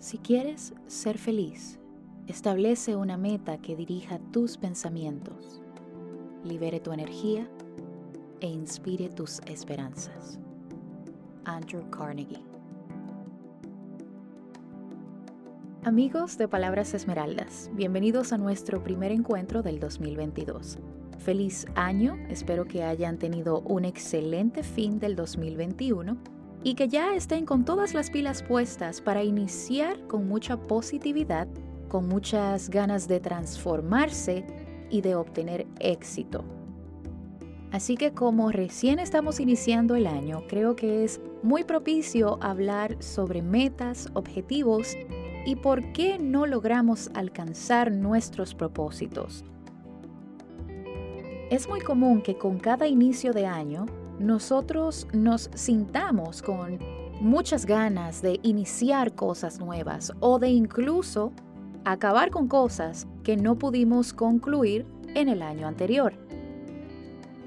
Si quieres ser feliz, establece una meta que dirija tus pensamientos, libere tu energía e inspire tus esperanzas. Andrew Carnegie Amigos de Palabras Esmeraldas, bienvenidos a nuestro primer encuentro del 2022. Feliz año, espero que hayan tenido un excelente fin del 2021 y que ya estén con todas las pilas puestas para iniciar con mucha positividad, con muchas ganas de transformarse y de obtener éxito. Así que como recién estamos iniciando el año, creo que es muy propicio hablar sobre metas, objetivos y por qué no logramos alcanzar nuestros propósitos. Es muy común que con cada inicio de año nosotros nos sintamos con muchas ganas de iniciar cosas nuevas o de incluso acabar con cosas que no pudimos concluir en el año anterior.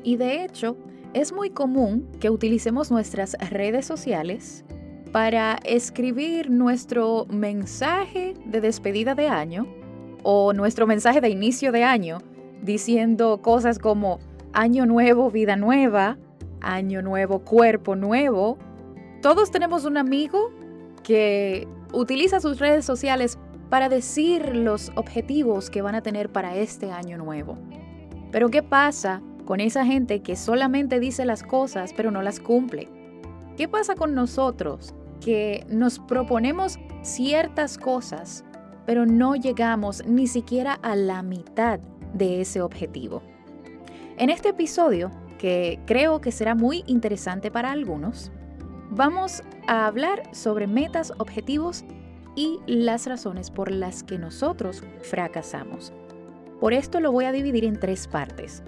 Y de hecho, es muy común que utilicemos nuestras redes sociales para escribir nuestro mensaje de despedida de año o nuestro mensaje de inicio de año diciendo cosas como año nuevo, vida nueva, año nuevo, cuerpo nuevo. Todos tenemos un amigo que utiliza sus redes sociales para decir los objetivos que van a tener para este año nuevo. Pero ¿qué pasa con esa gente que solamente dice las cosas pero no las cumple? ¿Qué pasa con nosotros que nos proponemos ciertas cosas pero no llegamos ni siquiera a la mitad de ese objetivo? En este episodio que creo que será muy interesante para algunos, vamos a hablar sobre metas, objetivos y las razones por las que nosotros fracasamos. Por esto lo voy a dividir en tres partes.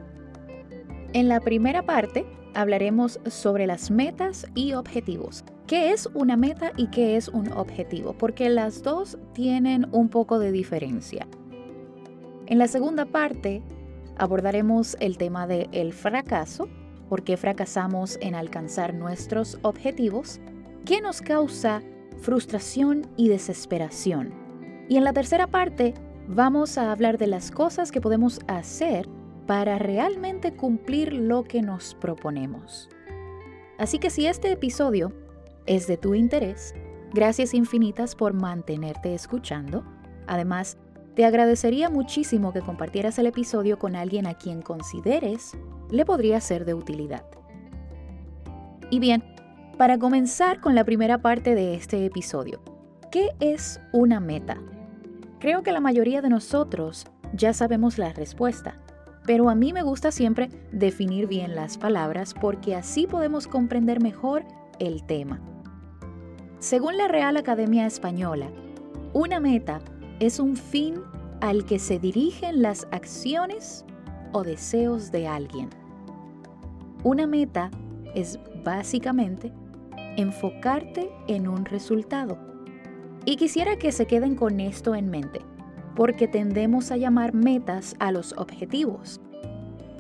En la primera parte hablaremos sobre las metas y objetivos. ¿Qué es una meta y qué es un objetivo? Porque las dos tienen un poco de diferencia. En la segunda parte Abordaremos el tema de el fracaso, por qué fracasamos en alcanzar nuestros objetivos, qué nos causa frustración y desesperación. Y en la tercera parte vamos a hablar de las cosas que podemos hacer para realmente cumplir lo que nos proponemos. Así que si este episodio es de tu interés, gracias infinitas por mantenerte escuchando. Además, te agradecería muchísimo que compartieras el episodio con alguien a quien consideres le podría ser de utilidad. Y bien, para comenzar con la primera parte de este episodio, ¿qué es una meta? Creo que la mayoría de nosotros ya sabemos la respuesta, pero a mí me gusta siempre definir bien las palabras porque así podemos comprender mejor el tema. Según la Real Academia Española, una meta es un fin al que se dirigen las acciones o deseos de alguien. Una meta es básicamente enfocarte en un resultado. Y quisiera que se queden con esto en mente, porque tendemos a llamar metas a los objetivos.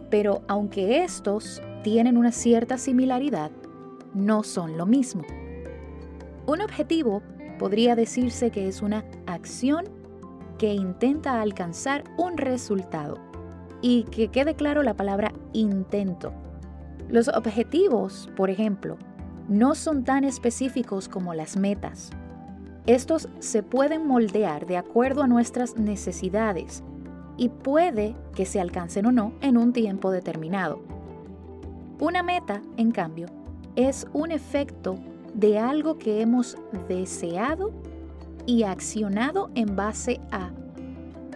Pero aunque estos tienen una cierta similaridad, no son lo mismo. Un objetivo podría decirse que es una acción que intenta alcanzar un resultado. Y que quede claro la palabra intento. Los objetivos, por ejemplo, no son tan específicos como las metas. Estos se pueden moldear de acuerdo a nuestras necesidades y puede que se alcancen o no en un tiempo determinado. Una meta, en cambio, es un efecto de algo que hemos deseado y accionado en base a.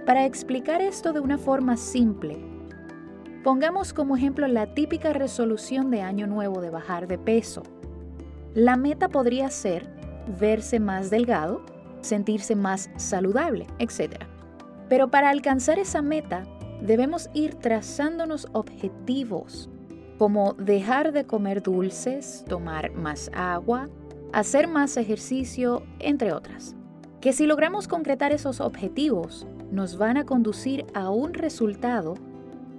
Para explicar esto de una forma simple, pongamos como ejemplo la típica resolución de año nuevo de bajar de peso. La meta podría ser verse más delgado, sentirse más saludable, etc. Pero para alcanzar esa meta, debemos ir trazándonos objetivos, como dejar de comer dulces, tomar más agua, hacer más ejercicio, entre otras que si logramos concretar esos objetivos, nos van a conducir a un resultado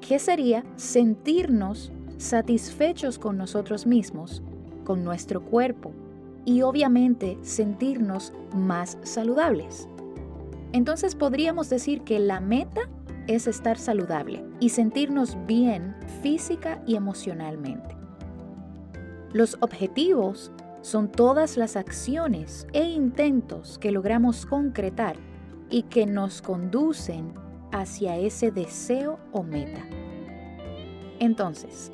que sería sentirnos satisfechos con nosotros mismos, con nuestro cuerpo, y obviamente sentirnos más saludables. Entonces podríamos decir que la meta es estar saludable y sentirnos bien física y emocionalmente. Los objetivos son todas las acciones e intentos que logramos concretar y que nos conducen hacia ese deseo o meta. Entonces,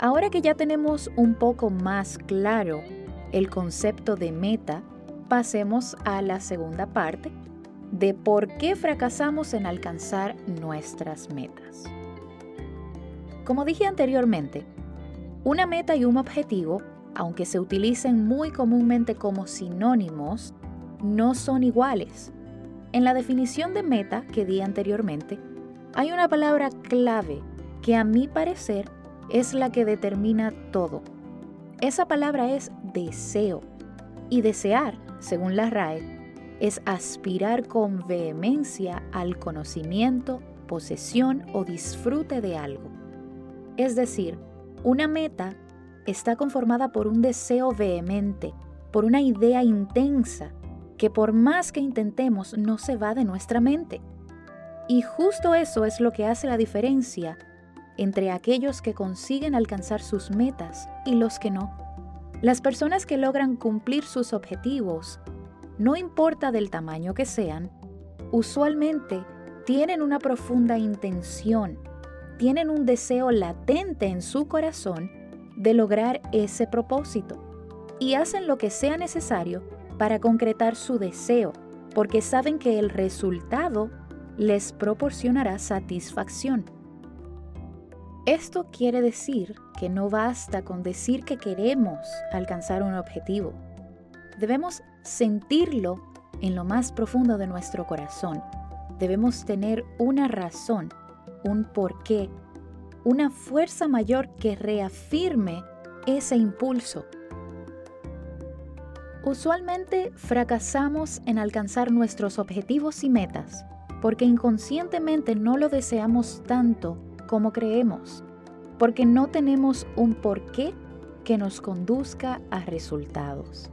ahora que ya tenemos un poco más claro el concepto de meta, pasemos a la segunda parte de por qué fracasamos en alcanzar nuestras metas. Como dije anteriormente, una meta y un objetivo, aunque se utilicen muy comúnmente como sinónimos, no son iguales. En la definición de meta que di anteriormente, hay una palabra clave que a mi parecer es la que determina todo. Esa palabra es deseo. Y desear, según la RAE, es aspirar con vehemencia al conocimiento, posesión o disfrute de algo. Es decir, una meta está conformada por un deseo vehemente, por una idea intensa, que por más que intentemos no se va de nuestra mente. Y justo eso es lo que hace la diferencia entre aquellos que consiguen alcanzar sus metas y los que no. Las personas que logran cumplir sus objetivos no importa del tamaño que sean, usualmente tienen una profunda intención, tienen un deseo latente en su corazón de lograr ese propósito y hacen lo que sea necesario para concretar su deseo, porque saben que el resultado les proporcionará satisfacción. Esto quiere decir que no basta con decir que queremos alcanzar un objetivo. Debemos sentirlo en lo más profundo de nuestro corazón. Debemos tener una razón, un porqué, una fuerza mayor que reafirme ese impulso. Usualmente fracasamos en alcanzar nuestros objetivos y metas porque inconscientemente no lo deseamos tanto como creemos, porque no tenemos un porqué que nos conduzca a resultados.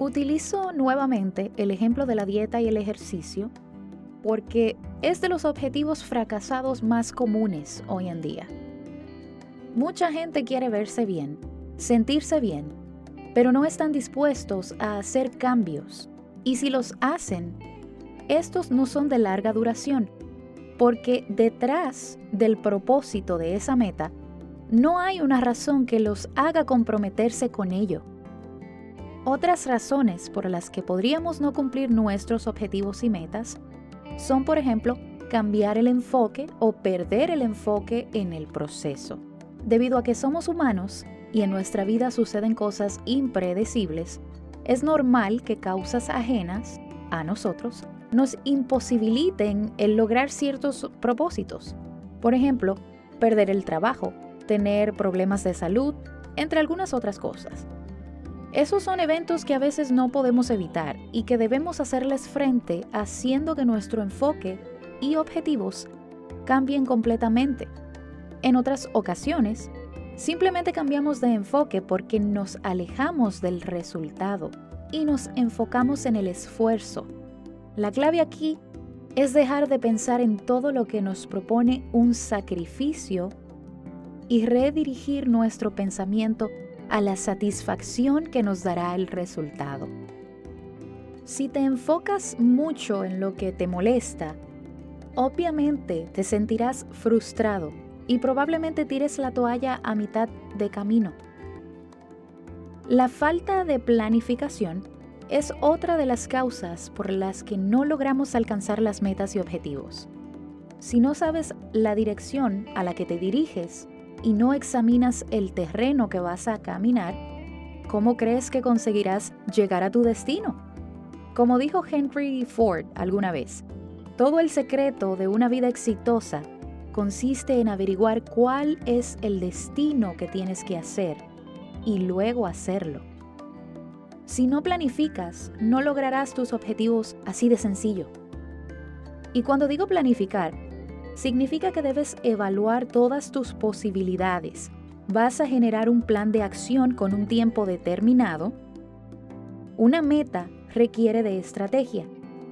Utilizo nuevamente el ejemplo de la dieta y el ejercicio porque es de los objetivos fracasados más comunes hoy en día. Mucha gente quiere verse bien, sentirse bien, pero no están dispuestos a hacer cambios. Y si los hacen, estos no son de larga duración, porque detrás del propósito de esa meta no hay una razón que los haga comprometerse con ello. Otras razones por las que podríamos no cumplir nuestros objetivos y metas son, por ejemplo, cambiar el enfoque o perder el enfoque en el proceso. Debido a que somos humanos y en nuestra vida suceden cosas impredecibles, es normal que causas ajenas a nosotros nos imposibiliten el lograr ciertos propósitos. Por ejemplo, perder el trabajo, tener problemas de salud, entre algunas otras cosas. Esos son eventos que a veces no podemos evitar y que debemos hacerles frente haciendo que nuestro enfoque y objetivos cambien completamente. En otras ocasiones, simplemente cambiamos de enfoque porque nos alejamos del resultado y nos enfocamos en el esfuerzo. La clave aquí es dejar de pensar en todo lo que nos propone un sacrificio y redirigir nuestro pensamiento a la satisfacción que nos dará el resultado. Si te enfocas mucho en lo que te molesta, obviamente te sentirás frustrado y probablemente tires la toalla a mitad de camino. La falta de planificación es otra de las causas por las que no logramos alcanzar las metas y objetivos. Si no sabes la dirección a la que te diriges, y no examinas el terreno que vas a caminar, ¿cómo crees que conseguirás llegar a tu destino? Como dijo Henry Ford alguna vez, todo el secreto de una vida exitosa consiste en averiguar cuál es el destino que tienes que hacer y luego hacerlo. Si no planificas, no lograrás tus objetivos así de sencillo. Y cuando digo planificar, significa que debes evaluar todas tus posibilidades, vas a generar un plan de acción con un tiempo determinado. Una meta requiere de estrategia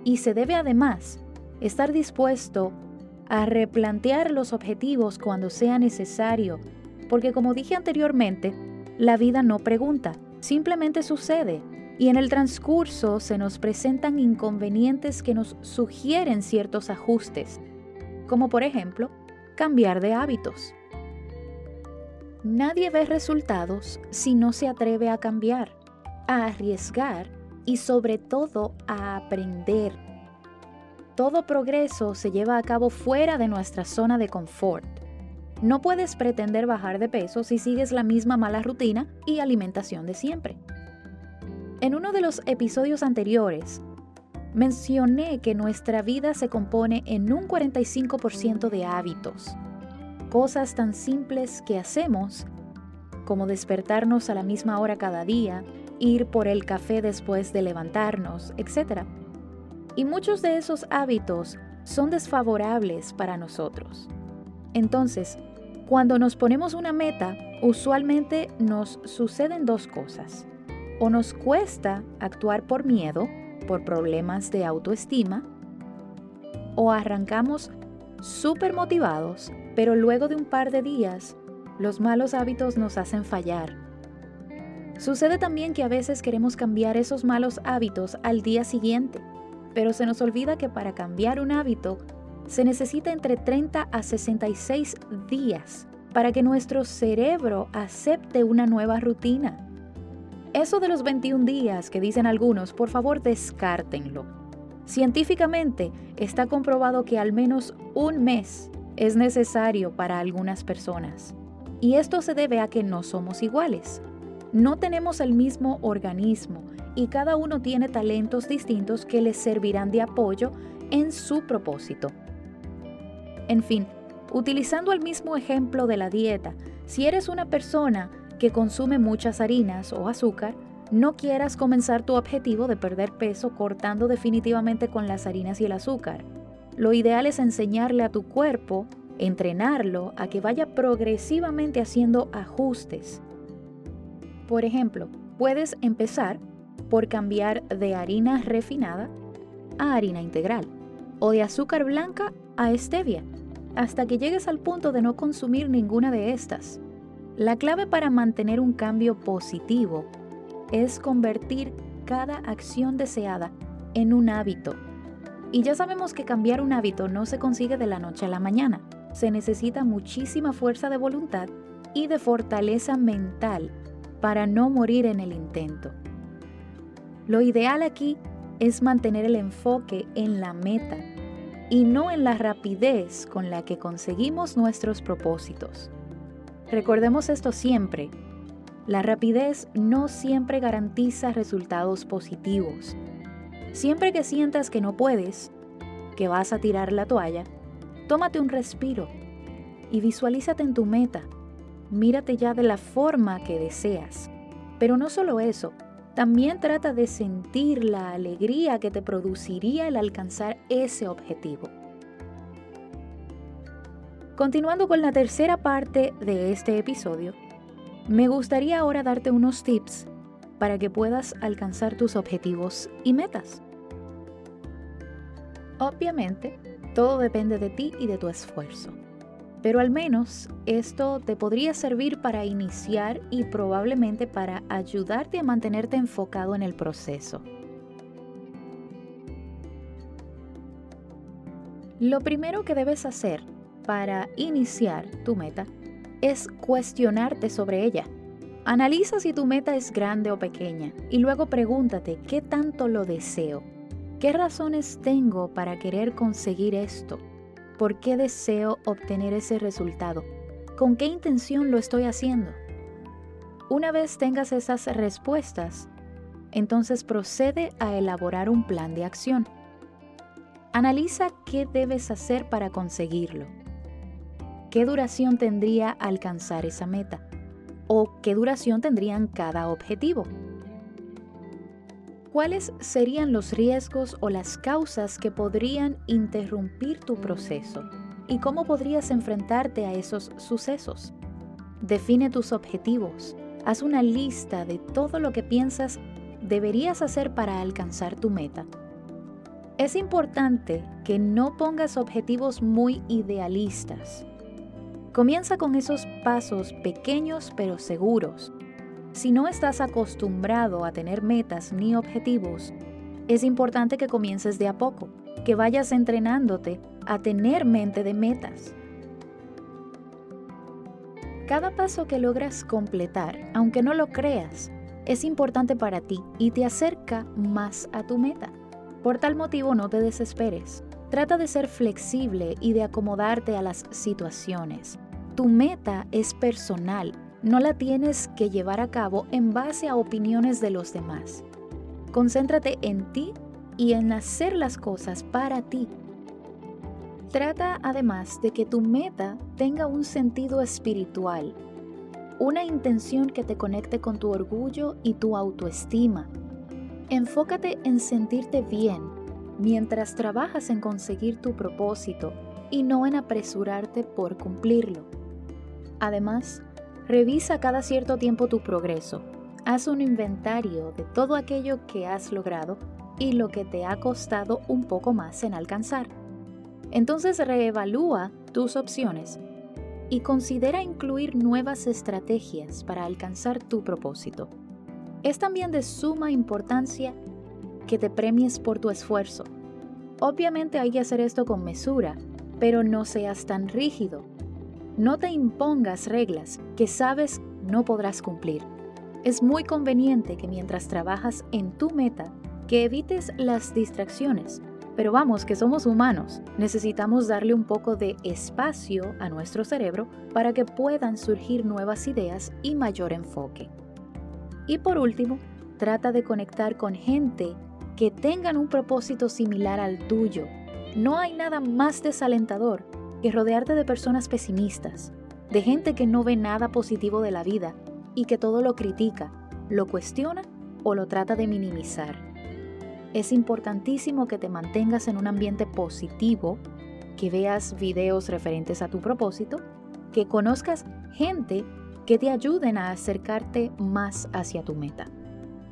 y se debe además estar dispuesto a replantear los objetivos cuando sea necesario, porque como dije anteriormente, la vida no pregunta, simplemente sucede y en el transcurso se nos presentan inconvenientes que nos sugieren ciertos ajustes, como por ejemplo cambiar de hábitos. Nadie ve resultados si no se atreve a cambiar, a arriesgar y sobre todo a aprender. Todo progreso se lleva a cabo fuera de nuestra zona de confort. No puedes pretender bajar de peso si sigues la misma mala rutina y alimentación de siempre. En uno de los episodios anteriores, mencioné que nuestra vida se compone en un 45% de hábitos. Cosas tan simples que hacemos como despertarnos a la misma hora cada día, ir por el café después de levantarnos, etc. Y muchos de esos hábitos son desfavorables para nosotros. Entonces, cuando nos ponemos una meta, usualmente nos suceden dos cosas o nos cuesta actuar por miedo, por problemas de autoestima, o arrancamos súper motivados, pero luego de un par de días, los malos hábitos nos hacen fallar. Sucede también que a veces queremos cambiar esos malos hábitos al día siguiente, pero se nos olvida que para cambiar un hábito se necesita entre 30 a 66 días para que nuestro cerebro acepte una nueva rutina. Eso de los 21 días que dicen algunos, por favor descártenlo. Científicamente está comprobado que al menos un mes es necesario para algunas personas. Y esto se debe a que no somos iguales. No tenemos el mismo organismo y cada uno tiene talentos distintos que les servirán de apoyo en su propósito. En fin, utilizando el mismo ejemplo de la dieta, si eres una persona que consume muchas harinas o azúcar, no quieras comenzar tu objetivo de perder peso cortando definitivamente con las harinas y el azúcar. Lo ideal es enseñarle a tu cuerpo, entrenarlo a que vaya progresivamente haciendo ajustes. Por ejemplo, puedes empezar por cambiar de harina refinada a harina integral o de azúcar blanca a stevia, hasta que llegues al punto de no consumir ninguna de estas. La clave para mantener un cambio positivo es convertir cada acción deseada en un hábito. Y ya sabemos que cambiar un hábito no se consigue de la noche a la mañana. Se necesita muchísima fuerza de voluntad y de fortaleza mental para no morir en el intento. Lo ideal aquí es mantener el enfoque en la meta y no en la rapidez con la que conseguimos nuestros propósitos. Recordemos esto siempre. La rapidez no siempre garantiza resultados positivos. Siempre que sientas que no puedes, que vas a tirar la toalla, tómate un respiro y visualízate en tu meta. Mírate ya de la forma que deseas. Pero no solo eso, también trata de sentir la alegría que te produciría el alcanzar ese objetivo. Continuando con la tercera parte de este episodio, me gustaría ahora darte unos tips para que puedas alcanzar tus objetivos y metas. Obviamente, todo depende de ti y de tu esfuerzo, pero al menos esto te podría servir para iniciar y probablemente para ayudarte a mantenerte enfocado en el proceso. Lo primero que debes hacer para iniciar tu meta es cuestionarte sobre ella. Analiza si tu meta es grande o pequeña y luego pregúntate qué tanto lo deseo. ¿Qué razones tengo para querer conseguir esto? ¿Por qué deseo obtener ese resultado? ¿Con qué intención lo estoy haciendo? Una vez tengas esas respuestas, entonces procede a elaborar un plan de acción. Analiza qué debes hacer para conseguirlo qué duración tendría alcanzar esa meta o qué duración tendrían cada objetivo. ¿Cuáles serían los riesgos o las causas que podrían interrumpir tu proceso? ¿Y cómo podrías enfrentarte a esos sucesos? Define tus objetivos. Haz una lista de todo lo que piensas deberías hacer para alcanzar tu meta. Es importante que no pongas objetivos muy idealistas. Comienza con esos pasos pequeños pero seguros. Si no estás acostumbrado a tener metas ni objetivos, es importante que comiences de a poco, que vayas entrenándote a tener mente de metas. Cada paso que logras completar, aunque no lo creas, es importante para ti y te acerca más a tu meta. Por tal motivo no te desesperes. Trata de ser flexible y de acomodarte a las situaciones. Tu meta es personal, no la tienes que llevar a cabo en base a opiniones de los demás. Concéntrate en ti y en hacer las cosas para ti. Trata además de que tu meta tenga un sentido espiritual, una intención que te conecte con tu orgullo y tu autoestima Enfócate en sentirte bien mientras trabajas en conseguir tu propósito y no en apresurarte por cumplirlo. Además, revisa cada cierto tiempo tu progreso. Haz un inventario de todo aquello que has logrado y lo que te ha costado un poco más en alcanzar. Entonces reevalúa tus opciones y considera incluir nuevas estrategias para alcanzar tu propósito. Es también de suma importancia que te premies por tu esfuerzo. Obviamente hay que hacer esto con mesura, pero no seas tan rígido. No te impongas reglas que sabes no podrás cumplir. Es muy conveniente que mientras trabajas en tu meta, que evites las distracciones. Pero vamos, que somos humanos, necesitamos darle un poco de espacio a nuestro cerebro para que puedan surgir nuevas ideas y mayor enfoque. Y por último, trata de conectar con gente que tengan un propósito similar al tuyo. No hay nada más desalentador que rodearte de personas pesimistas, de gente que no ve nada positivo de la vida y que todo lo critica, lo cuestiona o lo trata de minimizar. Es importantísimo que te mantengas en un ambiente positivo, que veas videos referentes a tu propósito, que conozcas gente que te ayuden a acercarte más hacia tu meta.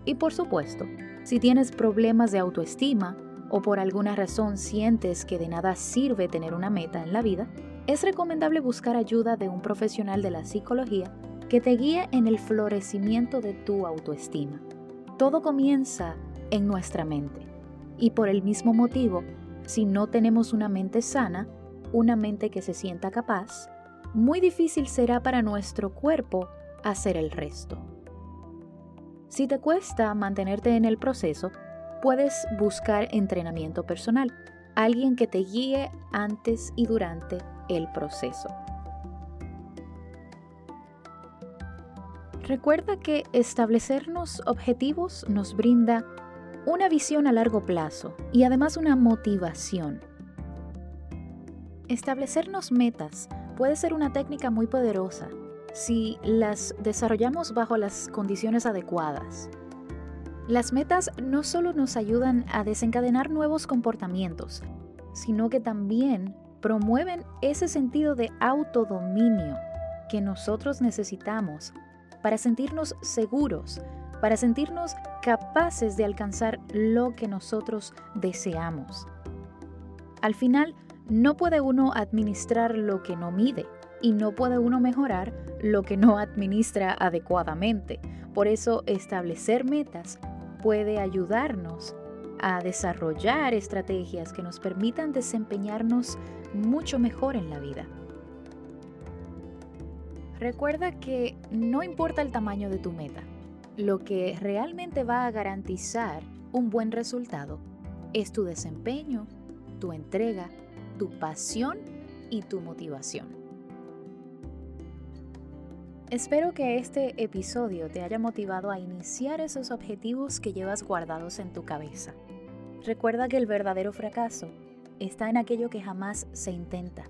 Y por supuesto, si tienes problemas de autoestima o por alguna razón sientes que de nada sirve tener una meta en la vida, es recomendable buscar ayuda de un profesional de la psicología que te guíe en el florecimiento de tu autoestima. Todo comienza en nuestra mente. Y por el mismo motivo, si no tenemos una mente sana, una mente que se sienta capaz, muy difícil será para nuestro cuerpo hacer el resto. Si te cuesta mantenerte en el proceso, puedes buscar entrenamiento personal, alguien que te guíe antes y durante el proceso. Recuerda que establecernos objetivos nos brinda una visión a largo plazo y además una motivación. Establecernos metas puede ser una técnica muy poderosa si las desarrollamos bajo las condiciones adecuadas. Las metas no solo nos ayudan a desencadenar nuevos comportamientos, sino que también promueven ese sentido de autodominio que nosotros necesitamos para sentirnos seguros, para sentirnos capaces de alcanzar lo que nosotros deseamos. Al final, no puede uno administrar lo que no mide y no puede uno mejorar lo que no administra adecuadamente. Por eso establecer metas puede ayudarnos a desarrollar estrategias que nos permitan desempeñarnos mucho mejor en la vida. Recuerda que no importa el tamaño de tu meta, lo que realmente va a garantizar un buen resultado es tu desempeño, tu entrega tu pasión y tu motivación. Espero que este episodio te haya motivado a iniciar esos objetivos que llevas guardados en tu cabeza. Recuerda que el verdadero fracaso está en aquello que jamás se intenta.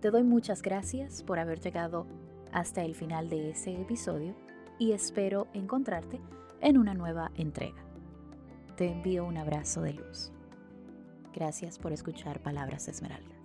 Te doy muchas gracias por haber llegado hasta el final de ese episodio y espero encontrarte en una nueva entrega. Te envío un abrazo de luz. Gracias por escuchar Palabras Esmeralda.